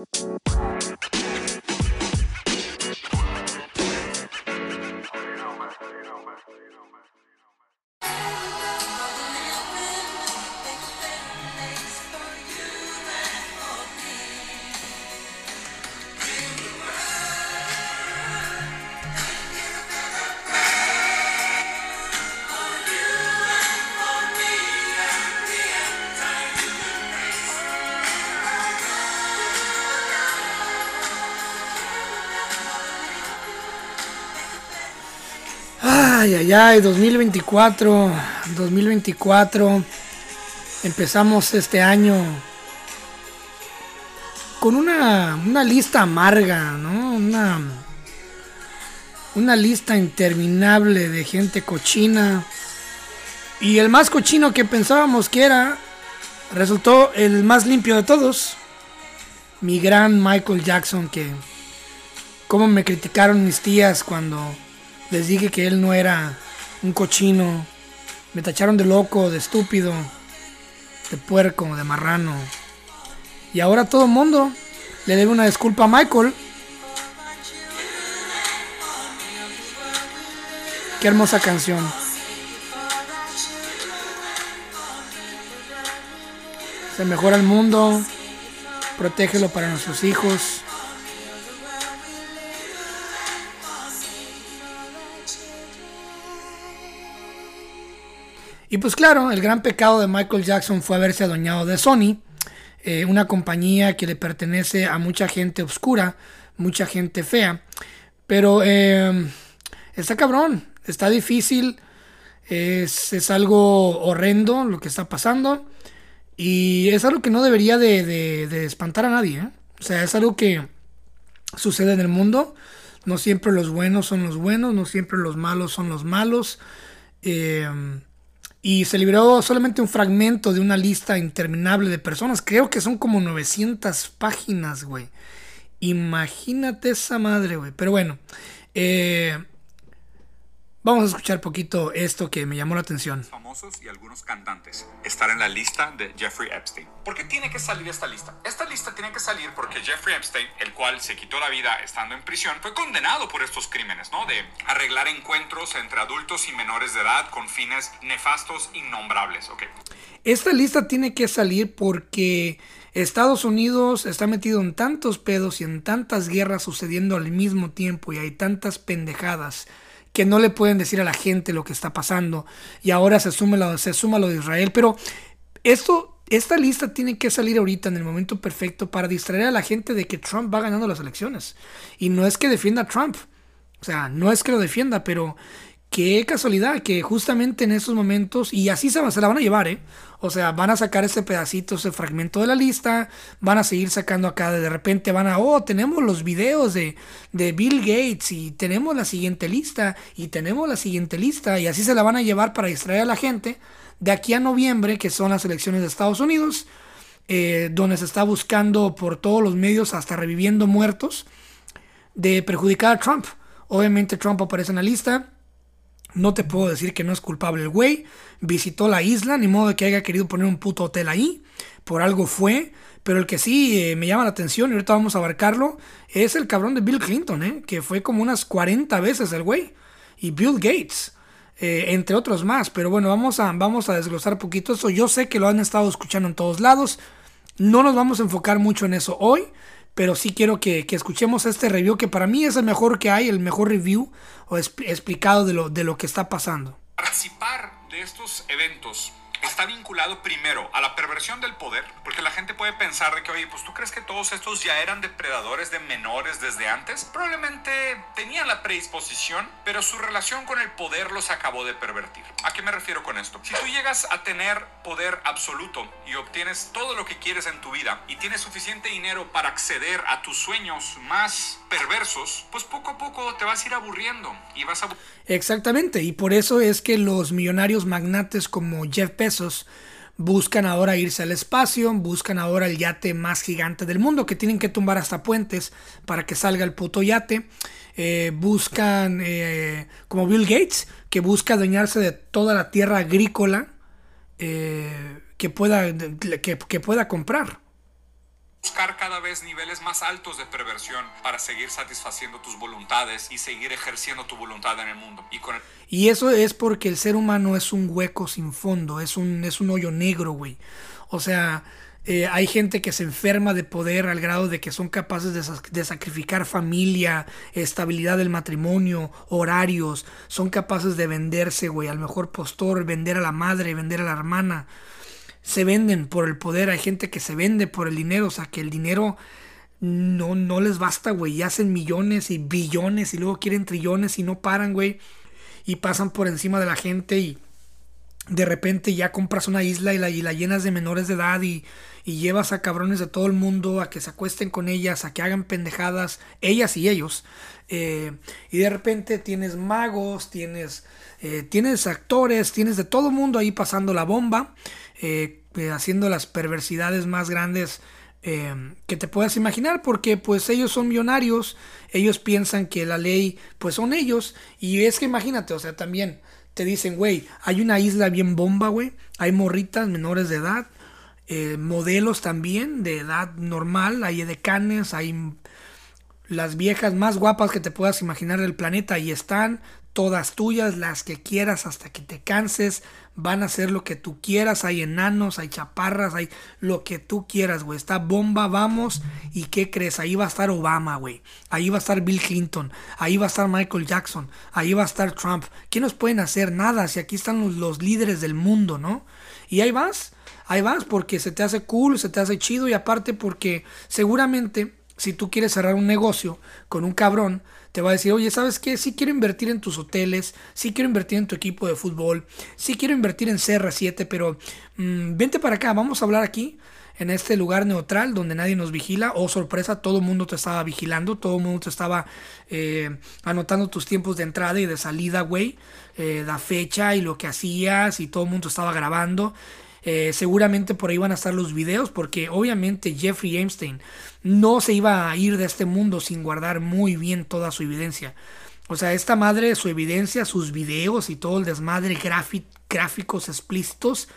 Ay, ay, ay, 2024, 2024. Empezamos este año con una, una lista amarga, ¿no? Una, una lista interminable de gente cochina. Y el más cochino que pensábamos que era, resultó el más limpio de todos. Mi gran Michael Jackson, que como me criticaron mis tías cuando les dije que él no era un cochino. Me tacharon de loco, de estúpido, de puerco, de marrano. Y ahora todo el mundo le debe una disculpa a Michael. Qué hermosa canción. Se mejora el mundo. Protégelo para nuestros hijos. Y pues claro, el gran pecado de Michael Jackson fue haberse adueñado de Sony, eh, una compañía que le pertenece a mucha gente oscura, mucha gente fea. Pero eh, está cabrón, está difícil, es, algo horrendo lo que está pasando. Y es algo que no debería de, espantar a nadie. ¿eh? O sea, es algo que sucede en el mundo. No siempre los buenos son los buenos, no siempre los malos son los malos. Eh, y se liberó solamente un fragmento de una lista interminable de personas. Creo que son como 900 páginas, güey. Imagínate esa madre, güey. Pero bueno, eh, Vamos a escuchar poquito esto que me llamó la atención. Famosos y algunos cantantes estar en la lista de Jeffrey Epstein. ¿Por qué tiene que salir esta lista? Esta lista tiene que salir porque Jeffrey Epstein, el cual se quitó la vida estando en prisión, fue condenado por estos crímenes, ¿no? De arreglar encuentros entre adultos y menores de edad con fines nefastos innombrables, ¿ok? Esta lista tiene que salir porque Estados Unidos está metido en tantos pedos y en tantas guerras sucediendo al mismo tiempo y hay tantas pendejadas que no le pueden decir a la gente lo que está pasando y ahora se, suma lo, se suma lo de Israel. Pero esto, esta lista tiene que salir ahorita en el momento perfecto para distraer a la gente de que Trump va ganando las elecciones. Y no es que defienda a Trump, o sea, no es que lo defienda, pero qué casualidad que justamente en esos momentos, y así se, la van a llevar, ¿eh? O sea, van a sacar ese pedacito, ese fragmento de la lista, van a seguir sacando acá, de repente van a, oh, tenemos los videos de, de Bill Gates y tenemos la siguiente lista y tenemos la siguiente lista y así se la van a llevar para distraer a la gente de aquí a noviembre, que son las elecciones de Estados Unidos, eh, donde se está buscando por todos los medios, hasta reviviendo muertos, de perjudicar a Trump. Obviamente Trump aparece en la lista no te puedo decir que no es culpable el güey. Visitó la isla, ni modo de que haya querido poner un puto hotel ahí. Por algo fue. Pero el que sí eh, me llama la atención, y ahorita vamos a abarcarlo, es el cabrón de Bill Clinton, ¿eh? que fue como unas 40 veces el güey. Y Bill Gates, eh, entre otros más. Pero bueno, vamos a, vamos a desglosar poquito eso. Yo sé que lo han estado escuchando en todos lados. No nos vamos a enfocar mucho en eso hoy pero sí quiero que, escuchemos este review que para mí es el mejor que hay, el mejor review o explicado de lo, de lo que está pasando. Participar de estos eventos está vinculado primero a la perversión del poder, porque la gente puede pensar de que, oye, pues tú crees que todos estos ya eran depredadores de menores desde antes. Probablemente tenían la predisposición, pero su relación con el poder los acabó de pervertir. ¿A qué me refiero con esto? Si tú llegas a tener poder absoluto y obtienes todo lo que quieres en tu vida y tienes suficiente dinero para acceder a tus sueños más perversos, pues poco a poco te vas a ir aburriendo y vas a... Exactamente, y por eso es que los millonarios magnates como Jeff Bezos buscan ahora irse al espacio, buscan ahora el yate más gigante del mundo, que tienen que tumbar hasta puentes para que salga el puto yate. Eh, buscan, eh, como Bill Gates, que busca adueñarse de toda la tierra agrícola eh, que, pueda, que pueda comprar. Buscar cada vez niveles más altos de perversión para seguir satisfaciendo tus voluntades y seguir ejerciendo tu voluntad en el mundo. Y, con y eso es porque el ser humano es un hueco sin fondo, es un, es un hoyo negro, güey. O sea, eh, hay gente que se enferma de poder al grado de que son capaces de, sacrificar familia, estabilidad del matrimonio, horarios. Son capaces de venderse, güey, al mejor postor, vender a la madre, vender a la hermana. Se venden por el poder. Hay gente que se vende por el dinero. O sea, que el dinero no, no les basta, güey. Y hacen millones y billones y luego quieren trillones y no paran, güey. Y pasan por encima de la gente y de repente ya compras una isla y la, y la llenas de menores de edad y, y, llevas a cabrones de todo el mundo a que se acuesten con ellas, a que hagan pendejadas, ellas y ellos. Eh, y de repente tienes magos, tienes, eh, tienes actores, tienes de todo el mundo ahí pasando la bomba, eh, haciendo las perversidades más grandes que te puedas imaginar porque pues ellos son millonarios ellos piensan que la ley pues son ellos y es que imagínate o sea también te dicen, güey, hay una isla bien bomba, güey. Hay morritas menores de edad. Eh, modelos también de edad normal. Hay edecanes, hay las viejas más guapas que te puedas imaginar del planeta. Ahí están. Todas tuyas, las que quieras hasta que te canses van a hacer lo que tú quieras. Hay enanos, hay chaparras, hay lo que tú quieras, güey. Está bomba, vamos. ¿Y qué crees? Ahí va a estar Obama, güey. Ahí va a estar Bill Clinton. Ahí va a estar Michael Jackson. Ahí va a estar Trump. ¿Qué nos pueden hacer? Nada. Si aquí están los, los líderes del mundo, ¿no? Y ahí vas. Ahí vas porque se te hace cool, se te hace chido y aparte porque seguramente si tú quieres cerrar un negocio con un cabrón, te va a decir, oye, ¿sabes qué? Sí quiero invertir en tus hoteles, sí quiero invertir en tu equipo de fútbol, sí quiero invertir en CR7, pero mm, vente para acá, vamos a hablar aquí, en este lugar neutral donde nadie nos vigila. Oh, sorpresa, todo el mundo te estaba vigilando, todo el mundo te estaba eh, anotando tus tiempos de entrada y de salida, güey, eh, la fecha y lo que hacías y todo el mundo estaba grabando. Eh, seguramente por ahí van a estar los videos porque obviamente Jeffrey Epstein no se iba a ir de este mundo sin guardar muy bien toda su evidencia. O sea, esta madre, su evidencia, sus videos y todo el desmadre gráficos explícitos,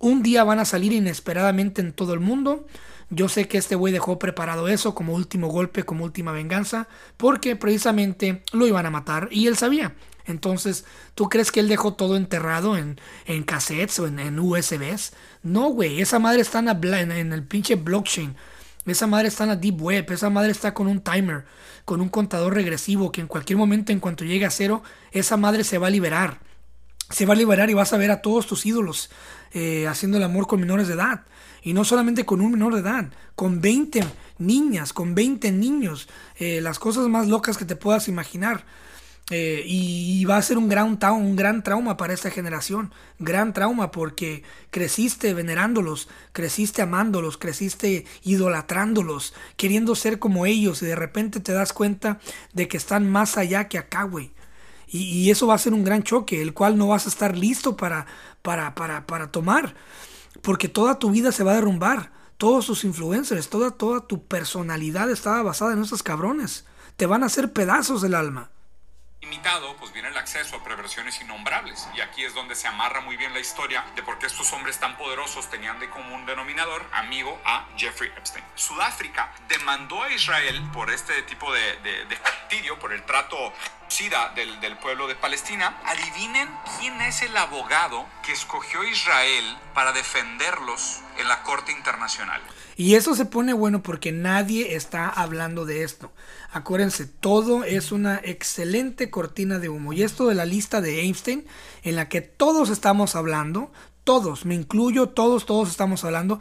un día van a salir inesperadamente en todo el mundo. Yo sé que este güey dejó preparado eso como último golpe, como última venganza, porque precisamente lo iban a matar y él sabía. Entonces, ¿tú crees que él dejó todo enterrado en, en cassettes o en, USBs? No, güey, esa madre está en, en el pinche blockchain. Esa madre está en la deep web, esa madre está con un timer, con un contador regresivo que en cualquier momento, en cuanto llegue a cero, esa madre se va a liberar. Se va a liberar y vas a ver a todos tus ídolos eh, haciendo el amor con menores de edad. Y no solamente con un menor de edad, con 20 niñas, con 20 niños. Eh, las cosas más locas que te puedas imaginar. Eh, y, va a ser un gran, un gran trauma para esta generación. Gran trauma porque creciste venerándolos, creciste amándolos, creciste idolatrándolos, queriendo ser como ellos y de repente te das cuenta de que están más allá que acá, güey. Y, eso va a ser un gran choque, el cual no vas a estar listo para, para, para, para tomar. Porque toda tu vida se va a derrumbar. Todos tus influencers, toda, toda tu personalidad estaba basada en esos cabrones. Te van a hacer pedazos del alma limitado, pues viene el acceso a perversiones innombrables. Y aquí es donde se amarra muy bien la historia de por qué estos hombres tan poderosos tenían de común denominador amigo a Jeffrey Epstein. Sudáfrica demandó a Israel por este tipo de, de, de por el trato Del, del pueblo de Palestina. Adivinen quién es el abogado que escogió Israel para defenderlos en la Corte Internacional. Y eso se pone bueno porque nadie está hablando de esto. Acuérdense, todo es una excelente cortina de humo. Y esto de la lista de Einstein, en la que todos estamos hablando, todos, me incluyo, todos, todos estamos hablando.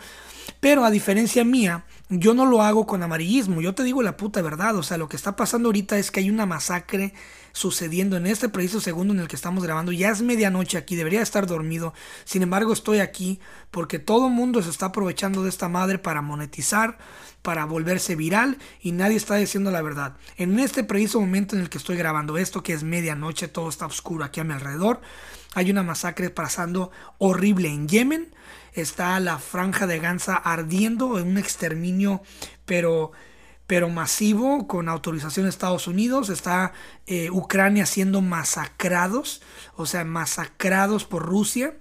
Pero a diferencia mía, yo no lo hago con amarillismo. Yo te digo la puta verdad. O sea, lo que está pasando ahorita es que hay una masacre sucediendo en este preciso segundo en el que estamos grabando. Ya es medianoche aquí, debería estar dormido. Sin embargo, estoy aquí porque todo el mundo se está aprovechando de esta madre para monetizar, para volverse viral y nadie está diciendo la verdad. En este preciso momento en el que estoy grabando esto, que es medianoche, todo está oscuro aquí a mi alrededor. Hay una masacre pasando horrible en Yemen. Está la franja de Gaza ardiendo en un exterminio, pero pero masivo con autorización de Estados Unidos. Está eh, Ucrania siendo masacrados, o sea, masacrados por Rusia.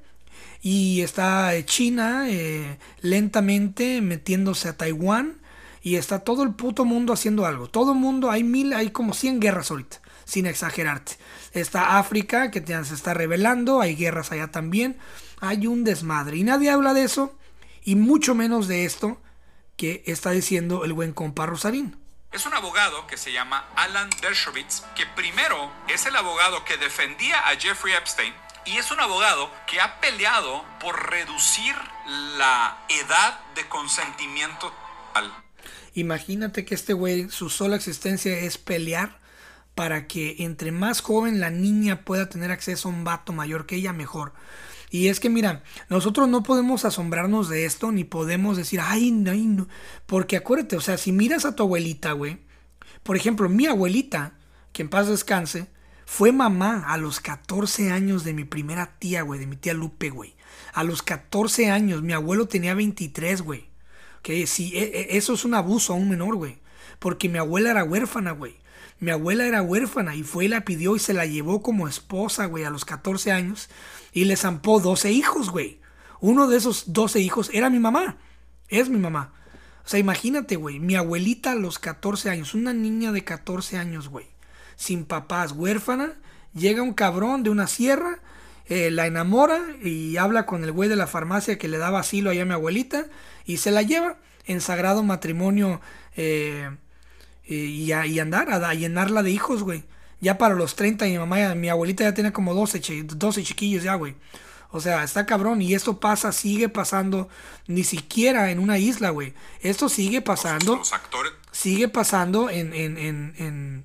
Y está eh, China eh, lentamente metiéndose a Taiwán. y está todo el puto mundo haciendo algo. Todo el mundo, hay mil, hay como 100 guerras ahorita, sin exagerarte. Está África que se está revelando, hay guerras allá también, hay un desmadre y nadie habla de eso y mucho menos de esto que está diciendo el buen compa Rosarín. Es un abogado que se llama Alan Dershowitz, que primero es el abogado que defendía a Jeffrey Epstein y es un abogado que ha peleado por reducir la edad de consentimiento Imagínate que este güey, su sola existencia es pelear para que entre más joven la niña pueda tener acceso a un vato mayor que ella, mejor. Y es que mira, nosotros no podemos asombrarnos de esto, ni podemos decir, ay, no, no. Porque acuérdate, o sea, si miras a tu abuelita, güey, por ejemplo, mi abuelita, que en paz descanse, fue mamá a los 14 años de mi primera tía, güey, de mi tía Lupe, güey. A los 14 años, mi abuelo tenía 23, güey. Que e, e, eso es un abuso a un menor, güey. Porque mi abuela era huérfana, güey. Mi abuela era huérfana y fue y la pidió y se la llevó como esposa, güey, a los 14 años. Y le zampó 12 hijos, güey. Uno de esos 12 hijos era mi mamá. Es mi mamá. O sea, imagínate, güey. Mi abuelita a los 14 años. Una niña de 14 años, güey sin papás, huérfana, llega un cabrón de una sierra, eh, la enamora y habla con el güey de la farmacia que le daba asilo allá a mi abuelita y se la lleva en sagrado matrimonio eh, y, a, y, andar, a, llenarla de hijos, güey. Ya para los 30 mi mamá, mi abuelita ya tiene como 12, 12 chiquillos ya, güey. O sea, está cabrón. Y esto pasa, sigue pasando, ni siquiera en una isla, güey. Esto sigue pasando. Sigue pasando en, en, en,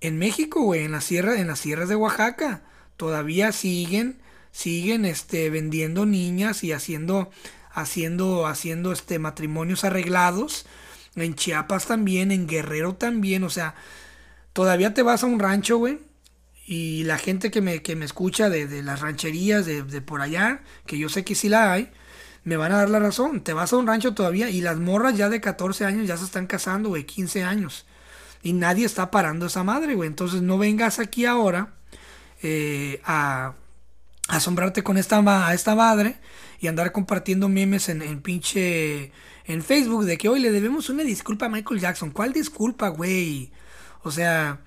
en México, güey, en la sierra, en las sierras de Oaxaca, todavía siguen, siguen, este, vendiendo niñas y haciendo, haciendo, haciendo, este, matrimonios arreglados. En Chiapas también, en Guerrero también, o sea, todavía te vas a un rancho, güey, y la gente que me, que me escucha de, de las rancherías de, de, por allá, que yo sé que sí la hay, me van a dar la razón. Te vas a un rancho todavía y las morras ya de 14 años ya se están casando, güey, 15 años. Y nadie está parando esa madre, güey. Entonces no vengas aquí ahora eh, a, asombrarte con esta, esta madre y andar compartiendo memes en, en pinche en Facebook de que hoy le debemos una disculpa a Michael Jackson. ¿Cuál disculpa, güey? O sea,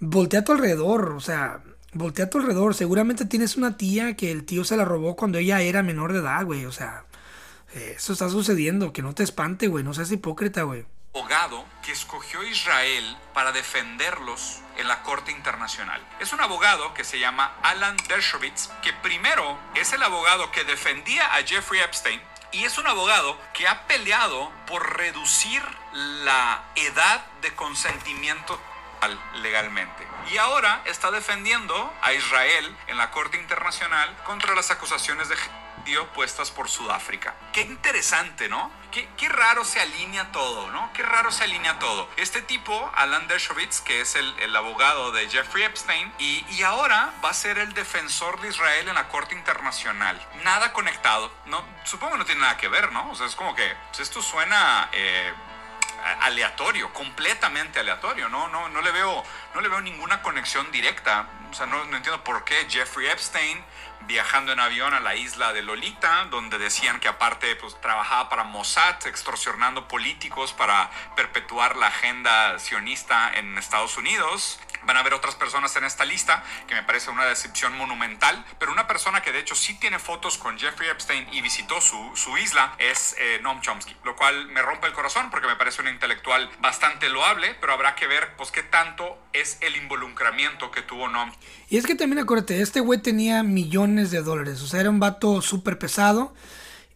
voltea a tu alrededor, o sea, voltea a tu alrededor. Seguramente tienes una tía que el tío se la robó cuando ella era menor de edad, güey. O sea, eso está sucediendo. Que no te espante, güey. No seas hipócrita, güey abogado que escogió Israel para defenderlos en la Corte Internacional. Es un abogado que se llama Alan Dershowitz, que primero es el abogado que defendía a Jeffrey Epstein y es un abogado que ha peleado por reducir la edad de consentimiento legalmente. Y ahora está defendiendo a Israel en la Corte Internacional contra las acusaciones de dio puestas por Sudáfrica. Qué interesante, ¿no? Qué, qué, raro se alinea todo, ¿no? Qué raro se alinea todo. Este tipo, Alan Dershowitz, que es el, el abogado de Jeffrey Epstein, y, y, ahora va a ser el defensor de Israel en la Corte Internacional. Nada conectado, ¿no? Supongo que no tiene nada que ver, ¿no? O sea, es como que pues esto suena... Eh, aleatorio, completamente aleatorio. No, no, no le veo, no le veo ninguna conexión directa. O sea, no, no entiendo por qué Jeffrey Epstein viajando en avión a la isla de Lolita, donde decían que aparte pues, trabajaba para Mossad, extorsionando políticos para perpetuar la agenda sionista en Estados Unidos. Van a haber otras personas en esta lista, que me parece una decepción monumental, pero una persona que de hecho sí tiene fotos con Jeffrey Epstein y visitó su, su isla es eh, Noam Chomsky, lo cual me rompe el corazón porque me parece un intelectual bastante loable, pero habrá que ver pues qué tanto es el involucramiento que tuvo Noam. Y es que también acuérdate, este güey tenía millones de dólares, o sea, era un vato súper pesado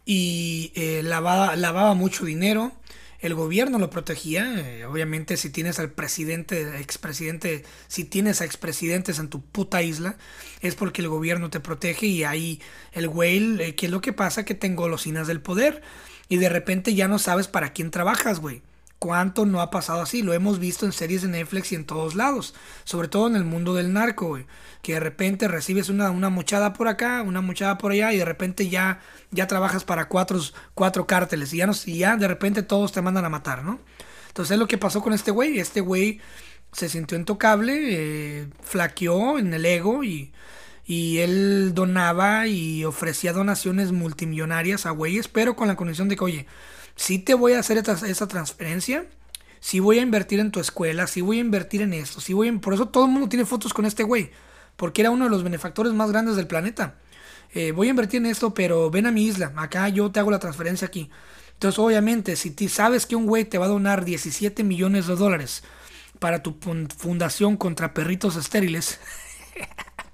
y eh, lavaba, lavaba mucho dinero el gobierno lo protegía. Eh, obviamente, si tienes al presidente, expresidente, si tienes a expresidentes en tu puta isla, es porque el gobierno te protege y ahí el güey, eh, ¿qué es lo que pasa? Que te engolosinas del poder y de repente ya no sabes para quién trabajas, güey. ¿Cuánto no ha pasado así? Lo hemos visto en series de Netflix y en todos lados. Sobre todo en el mundo del narco, güey. Que de repente recibes una, una muchada por acá, una muchada por allá y de repente ya, ya trabajas para cuatro, cuatro cárteles y ya, no, y ya de repente todos te mandan a matar, ¿no? Entonces es lo que pasó con este güey. Este güey se sintió intocable, eh, flaqueó en el ego y, y él donaba y ofrecía donaciones multimillonarias a güeyes, pero con la condición de que, oye, sí te voy a hacer esa, esa transferencia, sí voy a invertir en tu escuela, sí voy a invertir en esto, sí voy Por eso todo el mundo tiene fotos con este güey, porque era uno de los benefactores más grandes del planeta. Eh, voy a invertir en esto, pero ven a mi isla, acá yo te hago la transferencia aquí. Entonces, obviamente, si sabes que un güey te va a donar 17 millones de dólares para tu fundación contra perritos estériles,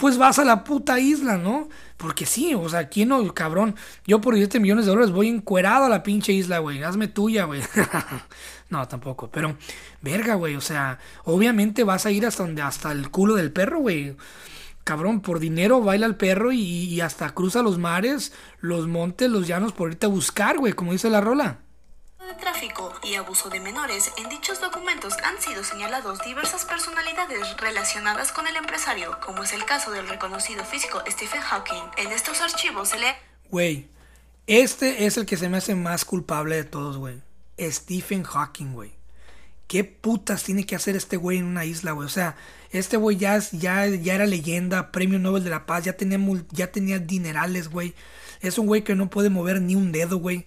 pues vas a la puta isla, ¿no? Porque sí, o sea, ¿quién no, cabrón? Yo por 17 millones de dólares voy encuerado a la pinche isla, güey. Hazme tuya, güey. no, tampoco. Pero, verga, güey. O sea, obviamente vas a ir hasta donde, hasta el culo del perro, güey. Cabrón, por dinero baila el perro y, y hasta cruza los mares, los montes, los llanos por irte a buscar, güey, como dice la rola de tráfico y abuso de menores, en dichos documentos han sido señalados diversas personalidades relacionadas con el empresario, como es el caso del reconocido físico Stephen Hawking. En estos archivos se lee... Güey, este es el que se me hace más culpable de todos, güey. Stephen Hawking, güey. ¿Qué putas tiene que hacer este güey en una isla, güey? O sea, este güey ya, ya, ya era leyenda, premio Nobel de la Paz, ya tenía, ya tenía dinerales, güey. Es un güey que no puede mover ni un dedo, güey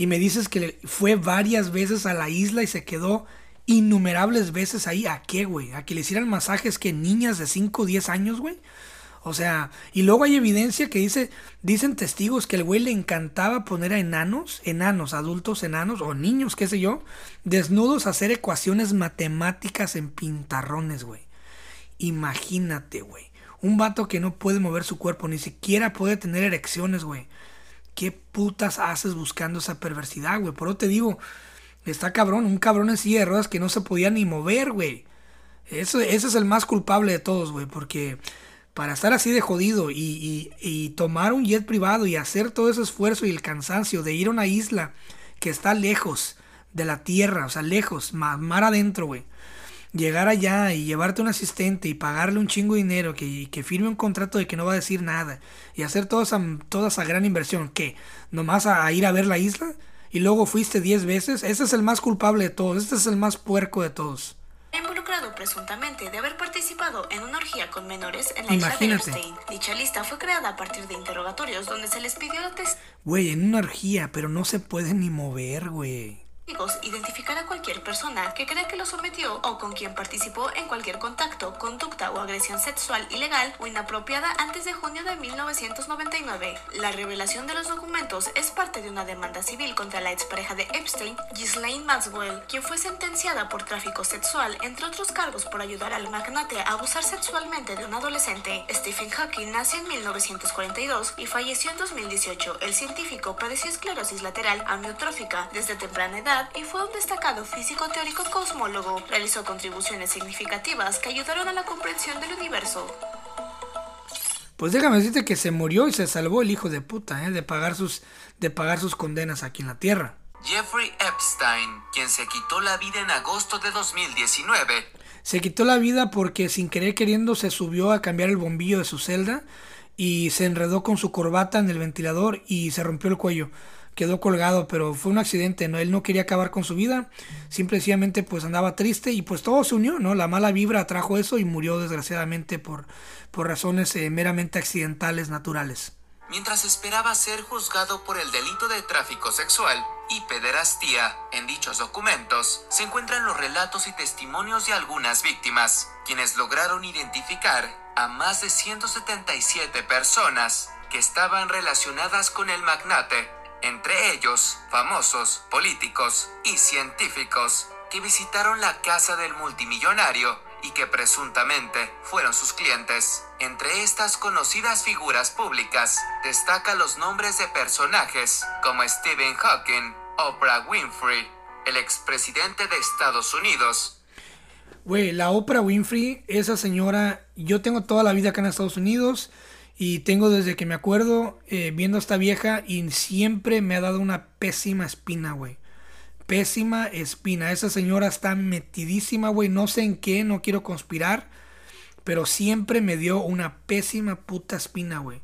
y me dices que fue varias veces a la isla y se quedó innumerables veces ahí. ¿A qué, güey? ¿A que le hicieran masajes que niñas de 5 o 10 años, güey? O sea, y luego hay evidencia que dice, dicen testigos que el güey le encantaba poner a enanos, enanos, adultos enanos o niños, qué sé yo, desnudos a hacer ecuaciones matemáticas en pintarrones, güey. Imagínate, güey. Un vato que no puede mover su cuerpo, ni siquiera puede tener erecciones, güey. ¿Qué putas haces buscando esa perversidad, güey? Por eso te digo, está cabrón, un cabrón en silla de ruedas que no se podía ni mover, güey. Eso, ese es el más culpable de todos, güey, porque para estar así de jodido y, y, tomar un jet privado y hacer todo ese esfuerzo y el cansancio de ir a una isla que está lejos de la tierra, o sea, lejos, mar adentro, güey llegar allá y llevarte un asistente y pagarle un chingo de dinero, que, que firme un contrato de que no va a decir nada y hacer toda esa, toda esa gran inversión, que nomás a, ir a ver la isla y luego fuiste 10 veces, ese es el más culpable de todos, este es el más puerco de todos. Involucrado presuntamente de haber participado en una orgía con menores en la isla de Epstein. Dicha lista fue creada a partir de interrogatorios donde se les pidió la test. Güey, en una orgía, pero no se puede ni mover, güey identificar a cualquier persona que crea que lo sometió o con quien participó en cualquier contacto, conducta o agresión sexual ilegal o inapropiada antes de junio de 1999. La revelación de los documentos es parte de una demanda civil contra la expareja de Epstein, Ghislaine Maxwell, quien fue sentenciada por tráfico sexual, entre otros cargos por ayudar al magnate a abusar sexualmente de un adolescente. Stephen Hawking nació en 1942 y falleció en 2018. El científico padeció esclerosis lateral amiotrófica desde temprana edad y fue un destacado físico teórico cosmólogo. Realizó contribuciones significativas que ayudaron a la comprensión del universo. Pues déjame decirte que se murió y se salvó el hijo de puta, ¿eh? de, pagar sus, de pagar sus condenas aquí en la Tierra. Jeffrey Epstein, quien se quitó la vida en agosto de 2019. Se quitó la vida porque sin querer queriendo se subió a cambiar el bombillo de su celda y se enredó con su corbata en el ventilador y se rompió el cuello quedó colgado, pero fue un accidente, ¿no? Él no quería acabar con su vida, simplemente pues andaba triste y pues todo se unió, ¿no? La mala vibra trajo eso y murió desgraciadamente por, por razones eh, meramente accidentales, naturales. Mientras esperaba ser juzgado por el delito de tráfico sexual y pederastía, en dichos documentos se encuentran los relatos y testimonios de algunas víctimas, quienes lograron identificar a más de 177 personas que estaban relacionadas con el magnate entre ellos famosos, políticos y científicos que visitaron la casa del multimillonario y que presuntamente fueron sus clientes. Entre estas conocidas figuras públicas destaca los nombres de personajes como Stephen Hawking, Oprah Winfrey, el expresidente de Estados Unidos. Güey, la Oprah Winfrey, esa señora, yo tengo toda la vida acá en Estados Unidos y tengo desde que me acuerdo eh, viendo a esta vieja y siempre me ha dado una pésima espina, güey. Pésima espina. Esa señora está metidísima, güey. No sé en qué, no quiero conspirar. Pero siempre me dio una pésima puta espina, güey.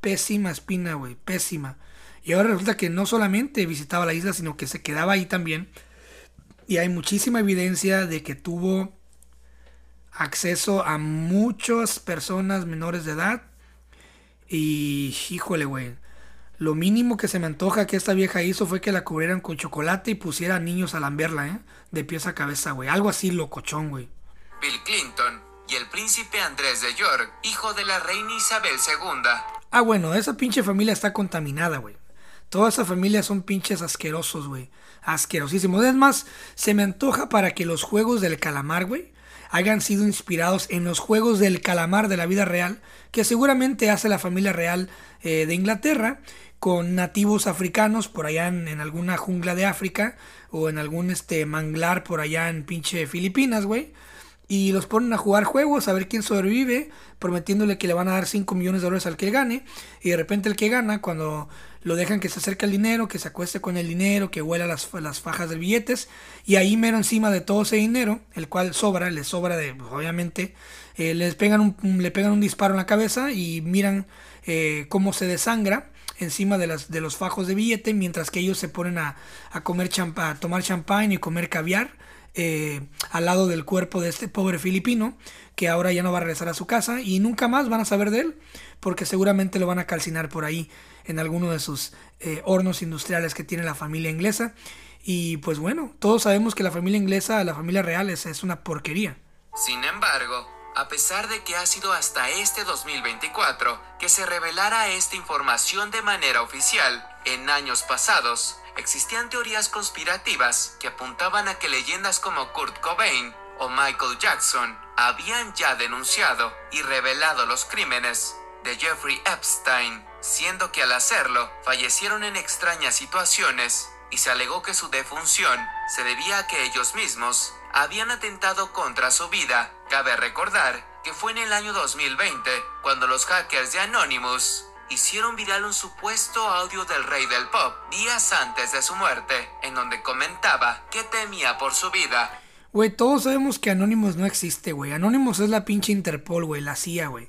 Pésima espina, güey. Pésima. Y ahora resulta que no solamente visitaba la isla, sino que se quedaba ahí también. Y hay muchísima evidencia de que tuvo acceso a muchas personas menores de edad y híjole, güey. Lo mínimo que se me antoja que esta vieja hizo fue que la cubrieran con chocolate y pusiera a niños a lamberla, ¿eh? De pies a cabeza, güey. Algo así locochón, güey. Bill Clinton y el príncipe Andrés de York, hijo de la reina Isabel II. Ah, bueno, esa pinche familia está contaminada, güey. Toda esa familia son pinches asquerosos, güey. Asquerosísimos. Es más, se me antoja para que los juegos del calamar, güey, hayan sido inspirados en los juegos del calamar de la vida real, que seguramente hace la familia real eh, de Inglaterra, con nativos africanos por allá en, alguna jungla de África, o en algún este manglar por allá en pinche Filipinas, güey. Y los ponen a jugar juegos a ver quién sobrevive, prometiéndole que le van a dar 5 millones de dólares al que gane, y de repente el que gana, cuando lo dejan que se acerque al dinero, que se acueste con el dinero, que huela las, las fajas de billetes, y ahí mero encima de todo ese dinero, el cual sobra, les sobra de, pues, obviamente, eh, les pegan un, le pegan un disparo en la cabeza y miran eh, cómo se desangra encima de, las, de los fajos de billete, mientras que ellos se ponen a, a comer champa, a tomar champán y comer caviar eh, al lado del cuerpo de este pobre filipino, que ahora ya no va a regresar a su casa y nunca más van a saber de él, porque seguramente lo van a calcinar por ahí en alguno de sus eh, hornos industriales que tiene la familia inglesa. Y pues bueno, todos sabemos que la familia inglesa, la familia real, es, es una porquería. Sin embargo, a pesar de que ha sido hasta este 2024 que se revelara esta información de manera oficial, en años pasados, existían teorías conspirativas que apuntaban a que leyendas como Kurt Cobain o Michael Jackson habían ya denunciado y revelado los crímenes de Jeffrey Epstein, siendo que al hacerlo fallecieron en extrañas situaciones y se alegó que su defunción se debía a que ellos mismos habían atentado contra su vida. Cabe recordar que fue en el año 2020 cuando los hackers de Anonymous hicieron viral un supuesto audio del rey del pop días antes de su muerte, en donde comentaba que temía por su vida. Güey, todos sabemos que Anonymous no existe, güey. Anonymous es la pinche Interpol, güey, la CIA, güey.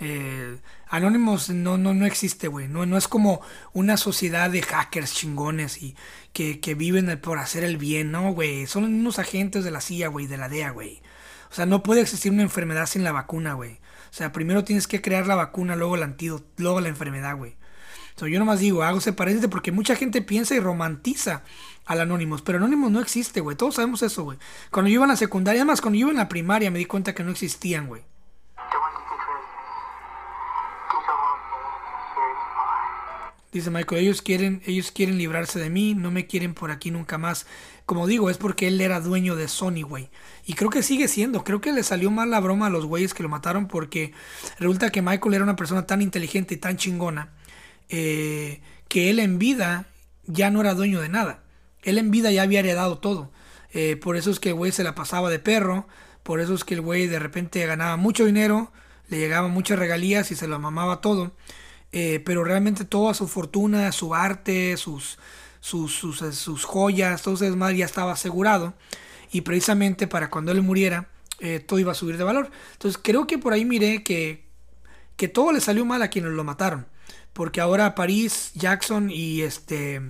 Eh, Anonymous no, no, no existe, güey. No, no es como una sociedad de hackers chingones y que, que viven por hacer el bien, no, güey. Son unos agentes de la CIA, güey, de la DEA, güey. O sea, no puede existir una enfermedad sin la vacuna, güey. O sea, primero tienes que crear la vacuna, luego el antídoto, luego la enfermedad, güey. So, yo nomás digo, hago ese paréntesis porque mucha gente piensa y romantiza al Anonymous, pero Anonymous no existe, güey. Todos sabemos eso, güey. Cuando yo iba en la secundaria, además cuando yo iba en la primaria me di cuenta que no existían, güey. Dice Michael, ellos quieren, ellos quieren librarse de mí, no me quieren por aquí nunca más. Como digo, es porque él era dueño de Sony, güey. Y creo que sigue siendo. Creo que le salió mal la broma a los güeyes que lo mataron porque resulta que Michael era una persona tan inteligente y tan chingona eh, que él en vida ya no era dueño de nada. Él en vida ya había heredado todo. Eh, por eso es que el güey se la pasaba de perro. Por eso es que el güey de repente ganaba mucho dinero, le llegaban muchas regalías y se lo mamaba todo. Eh, pero realmente toda su fortuna, su arte, sus, sus, sus, eh, sus joyas, todo eso demás ya estaba asegurado. Y precisamente para cuando él muriera, eh, todo iba a subir de valor. Entonces creo que por ahí miré que, que todo le salió mal a quienes lo mataron. Porque ahora París, Jackson y este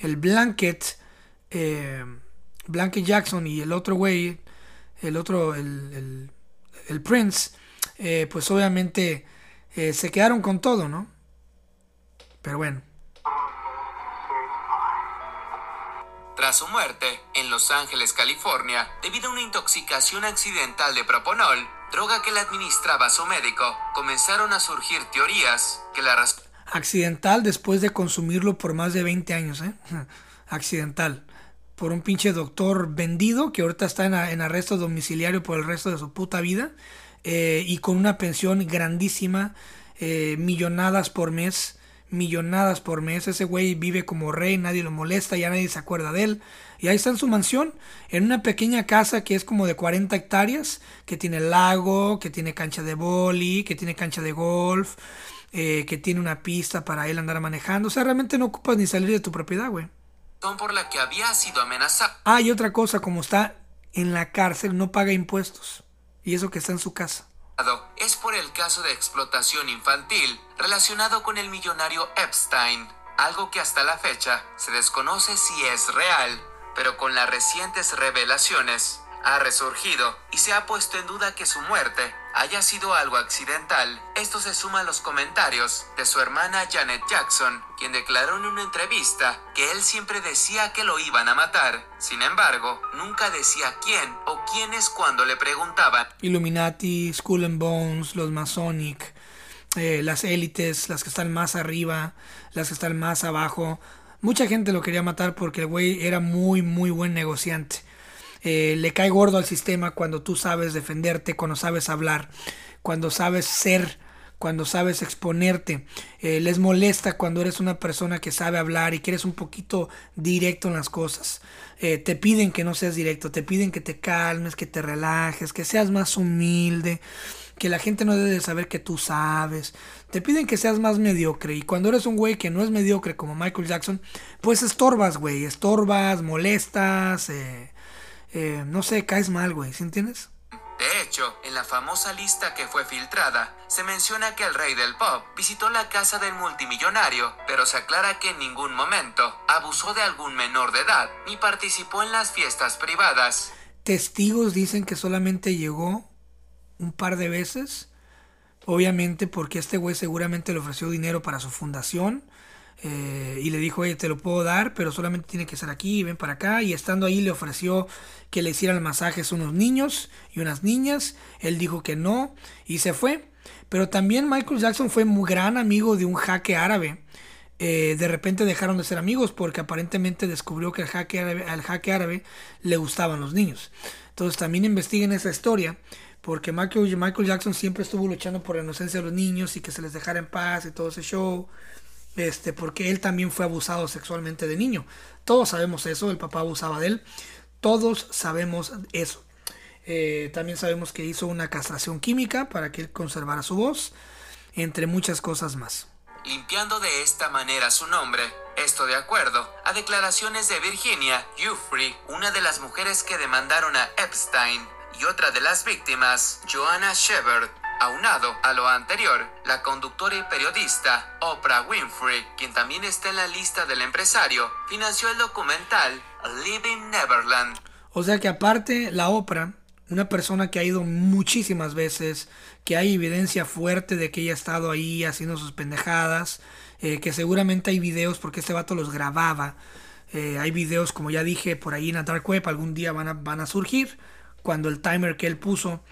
el Blanket, Blanket Jackson y el otro güey, el otro, el, el, Prince, pues obviamente se quedaron con todo, ¿no? Pero bueno. Tras su muerte, en Los Ángeles, California, debido a una intoxicación accidental de proponol, droga que le administraba su médico, comenzaron a surgir teorías que la razón... Accidental después de consumirlo por más de 20 años, ¿eh? Accidental. Por un pinche doctor vendido que ahorita está en, arresto domiciliario por el resto de su puta vida. Eh, y con una pensión grandísima, eh, millonadas por mes millonadas por mes. Ese güey vive como rey, nadie lo molesta, ya nadie se acuerda de él. Y ahí está en su mansión, en una pequeña casa que es como de 40 hectáreas, que tiene lago, que tiene cancha de boli, que tiene cancha de golf, eh, que tiene una pista para él andar manejando. O sea, realmente no ocupas ni salir de tu propiedad, güey. Por la que había sido amenazado. Ah, y otra cosa, como está en la cárcel, no paga impuestos. Y eso que está en su casa es por el caso de explotación infantil relacionado con el millonario Epstein, algo que hasta la fecha se desconoce si es real, pero con las recientes revelaciones ha resurgido y se ha puesto en duda que su muerte haya sido algo accidental. Esto se suma a los comentarios de su hermana Janet Jackson, quien declaró en una entrevista que él siempre decía que lo iban a matar. Sin embargo, nunca decía quién o quiénes cuando le preguntaban. Illuminati, Skull and Bones, los Masonic, eh, las élites, las que están más arriba, las que están más abajo. Mucha gente lo quería matar porque el güey era muy, muy buen negociante. Eh, le cae gordo al sistema cuando tú sabes defenderte, cuando sabes hablar, cuando sabes ser, cuando sabes exponerte. Eh, les molesta cuando eres una persona que sabe hablar y que eres un poquito directo en las cosas. Eh, te piden que no seas directo, te piden que te calmes, que te relajes, que seas más humilde, que la gente no debe de saber que tú sabes. Te piden que seas más mediocre. Y cuando eres un güey que no es mediocre como Michael Jackson, pues estorbas, güey. Estorbas, molestas. Eh, no sé, caes mal, güey, ¿sí entiendes? De hecho, en la famosa lista que fue filtrada, se menciona que el rey del pop visitó la casa del multimillonario, pero se aclara que en ningún momento abusó de algún menor de edad ni participó en las fiestas privadas. Testigos dicen que solamente llegó un par de veces, obviamente porque este güey seguramente le ofreció dinero para su fundación eh, y le dijo, oye, te lo puedo dar, pero solamente tiene que estar aquí, ven para acá. Y estando ahí le ofreció que le hicieran masajes unos niños y unas niñas. Él dijo que no y se fue. Pero también Michael Jackson fue muy gran amigo de un jaque árabe. Eh, de repente dejaron de ser amigos porque aparentemente descubrió que al jaque, árabe, árabe le gustaban los niños. Entonces también investiguen esa historia porque Michael, Michael Jackson siempre estuvo luchando por la inocencia de los niños y que se les dejara en paz y todo ese show este, porque él también fue abusado sexualmente de niño. Todos sabemos eso, el papá abusaba de él. Todos sabemos eso. Eh, también sabemos que hizo una castración química para que él conservara su voz, entre muchas cosas más. Limpiando de esta manera su nombre, esto de acuerdo a declaraciones de Virginia Jeffrey, una de las mujeres que demandaron a Epstein, y otra de las víctimas, Joanna Shepard, Aunado a lo anterior, la conductora y periodista Oprah Winfrey, quien también está en la lista del empresario, financió el documental Living Neverland. O sea que aparte la Oprah, una persona que ha ido muchísimas veces, que hay evidencia fuerte de que ella ha estado ahí haciendo sus pendejadas, eh, que seguramente hay videos porque este vato los grababa. Eh, hay videos, como ya dije, por ahí en la Dark Web, algún día van a, van a surgir, cuando el timer que él puso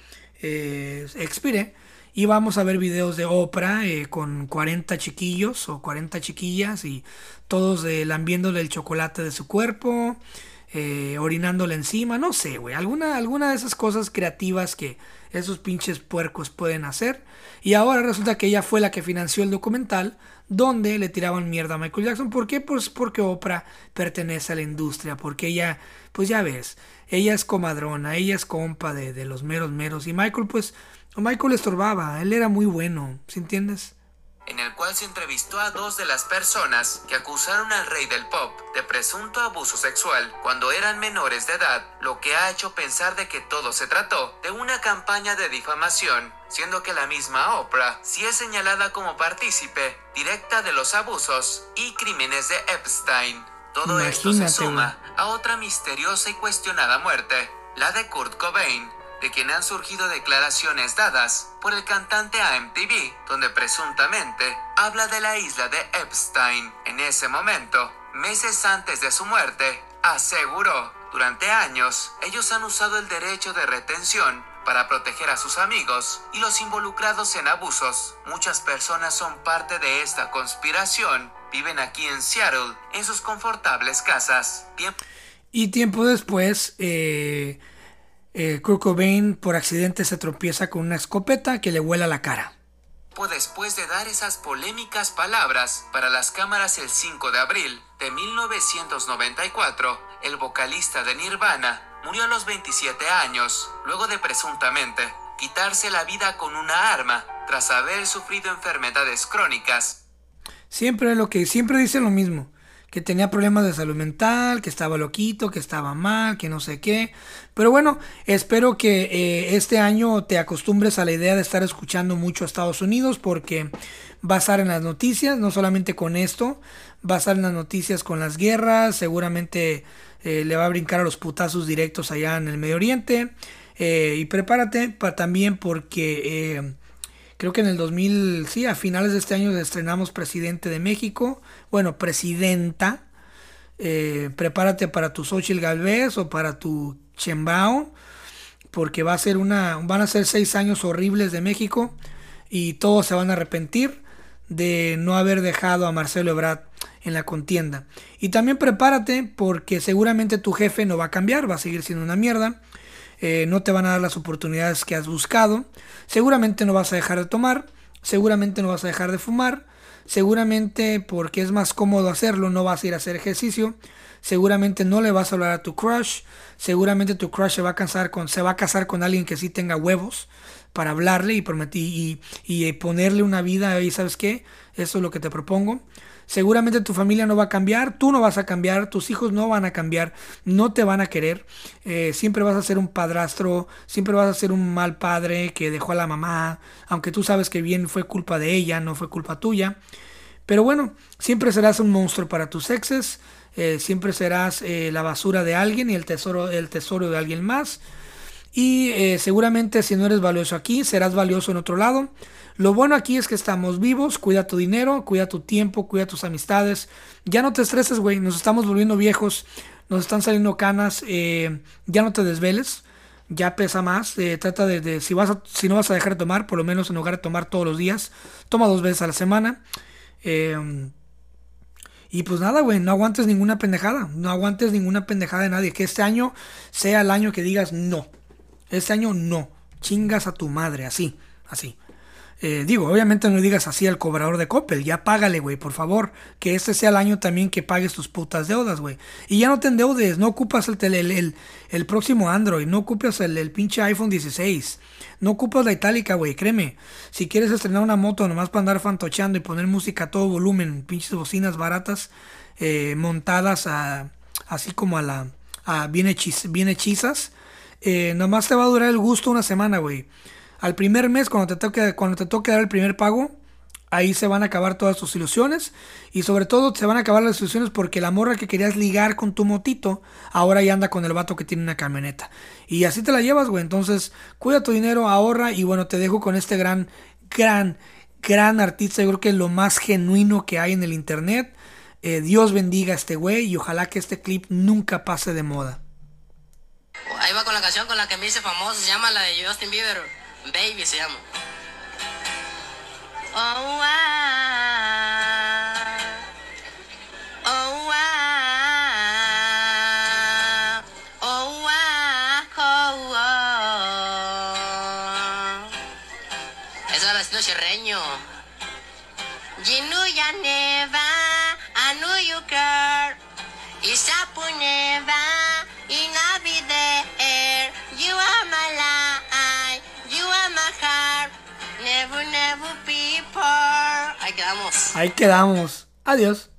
eh, expire. Y vamos a ver videos de Oprah eh, con 40 chiquillos o 40 chiquillas y todos eh, lambiéndole el chocolate de su cuerpo, eh, orinándole encima, no sé, güey. Alguna, alguna de esas cosas creativas que esos pinches puercos pueden hacer. Y ahora resulta que ella fue la que financió el documental donde le tiraban mierda a Michael Jackson. ¿Por qué? Pues porque Oprah pertenece a la industria, porque ella, pues ya ves, ella es comadrona, ella es compa de, de los meros meros. Y Michael, pues, Michael estorbaba, él era muy bueno, ¿sí entiendes? En el cual se entrevistó a dos de las personas que acusaron al rey del pop de presunto abuso sexual cuando eran menores de edad, lo que ha hecho pensar de que todo se trató de una campaña de difamación, siendo que la misma Oprah sí es señalada como partícipe directa de los abusos y crímenes de Epstein. Todo esto se suma a otra misteriosa y cuestionada muerte, la de Kurt Cobain, de quien han surgido declaraciones dadas por el cantante a MTV, donde presuntamente habla de la isla de Epstein. En ese momento, meses antes de su muerte, aseguró, durante años, ellos han usado el derecho de retención para proteger a sus amigos y los involucrados en abusos. Muchas personas son parte de esta conspiración, viven aquí en Seattle, en sus confortables casas. y tiempo después, eh eh, Kurt Cobain por accidente se tropieza con una escopeta que le vuela la cara. Después de dar esas polémicas palabras para las cámaras el 5 de abril de 1994, el vocalista de Nirvana murió a los 27 años, luego de presuntamente quitarse la vida con una arma tras haber sufrido enfermedades crónicas. Siempre lo que siempre dice lo mismo que tenía problemas de salud mental, que estaba loquito, que estaba mal, que no sé qué. Pero bueno, espero que eh, este año te acostumbres a la idea de estar escuchando mucho a Estados Unidos porque va a estar en las noticias, no solamente con esto, va a estar en las noticias con las guerras, seguramente eh, le va a brincar a los putazos directos allá en el Medio Oriente. Eh, y prepárate para también porque creo que en el 2000, sí, a finales de este año estrenamos presidente de México. Bueno, presidenta. prepárate para tu Xochitl Galvez o para tu Chembao. Porque va a ser una, van a ser seis años horribles de México y todos se van a arrepentir de no haber dejado a Marcelo Ebrard en la contienda. Y también prepárate porque seguramente tu jefe no va a cambiar, va a seguir siendo una mierda. Eh, no te van a dar las oportunidades que has buscado. Seguramente no vas a dejar de tomar. Seguramente no vas a dejar de fumar. Seguramente porque es más cómodo hacerlo no vas a ir a hacer ejercicio. Seguramente no le vas a hablar a tu crush. Seguramente tu crush se va a casar con, se va a casar con alguien que sí tenga huevos para hablarle y, prometí, y, ponerle una vida y sabes qué, eso es lo que te propongo. Seguramente tu familia no va a cambiar, tú no vas a cambiar, tus hijos no van a cambiar, no te van a querer. Eh, siempre vas a ser un padrastro, siempre vas a ser un mal padre que dejó a la mamá, aunque tú sabes que bien fue culpa de ella, no fue culpa tuya. Pero bueno, siempre serás un monstruo para tus exes, eh, siempre serás eh, la basura de alguien y el tesoro, el tesoro de alguien más. Y seguramente si no eres valioso aquí, serás valioso en otro lado. Lo bueno aquí es que estamos vivos, cuida tu dinero, cuida tu tiempo, cuida tus amistades. Ya no te estreses, güey, nos estamos volviendo viejos, nos están saliendo canas, eh, ya no te desveles, ya pesa más. Eh, trata de, si, vas si no vas a dejar de tomar, por lo menos en lugar de tomar todos los días, toma dos veces a la semana. Eh, y pues nada, güey, no aguantes ninguna pendejada, no aguantes ninguna pendejada de nadie. Que este año sea el año que digas no. Este año no. Chingas a tu madre, así, así. Eh, digo, obviamente no digas así al cobrador de Coppel, ya págale, güey, por favor. Que este sea el año también que pagues tus putas deudas, güey. Y ya no te endeudes, no ocupas el, el, el, próximo Android, no ocupas el, el, pinche iPhone 16, no ocupas la itálica, güey, créeme. Si quieres estrenar una moto nomás para andar fantocheando y poner música a todo volumen, pinches bocinas baratas, eh, montadas a, así como a la, a bien, bien hechizas, eh, nomás te va a durar el gusto una semana, güey al primer mes, cuando te toque, cuando dar el primer pago, ahí se van a acabar todas tus ilusiones. Y sobre todo se van a acabar las ilusiones porque la morra que querías ligar con tu motito, ahora ya anda con el vato que tiene una camioneta. Y así te la llevas, güey. Entonces, cuida tu dinero, ahorra y bueno, te dejo con este gran, gran, gran artista. Yo creo que es lo más genuino que hay en el internet. Eh, Dios bendiga a este güey y ojalá que este clip nunca pase de moda. Ahí va con la canción con la que me hice famoso, se llama la de Justin Bieber. Baby se llama. Oh, ah, Ahí quedamos. Adiós.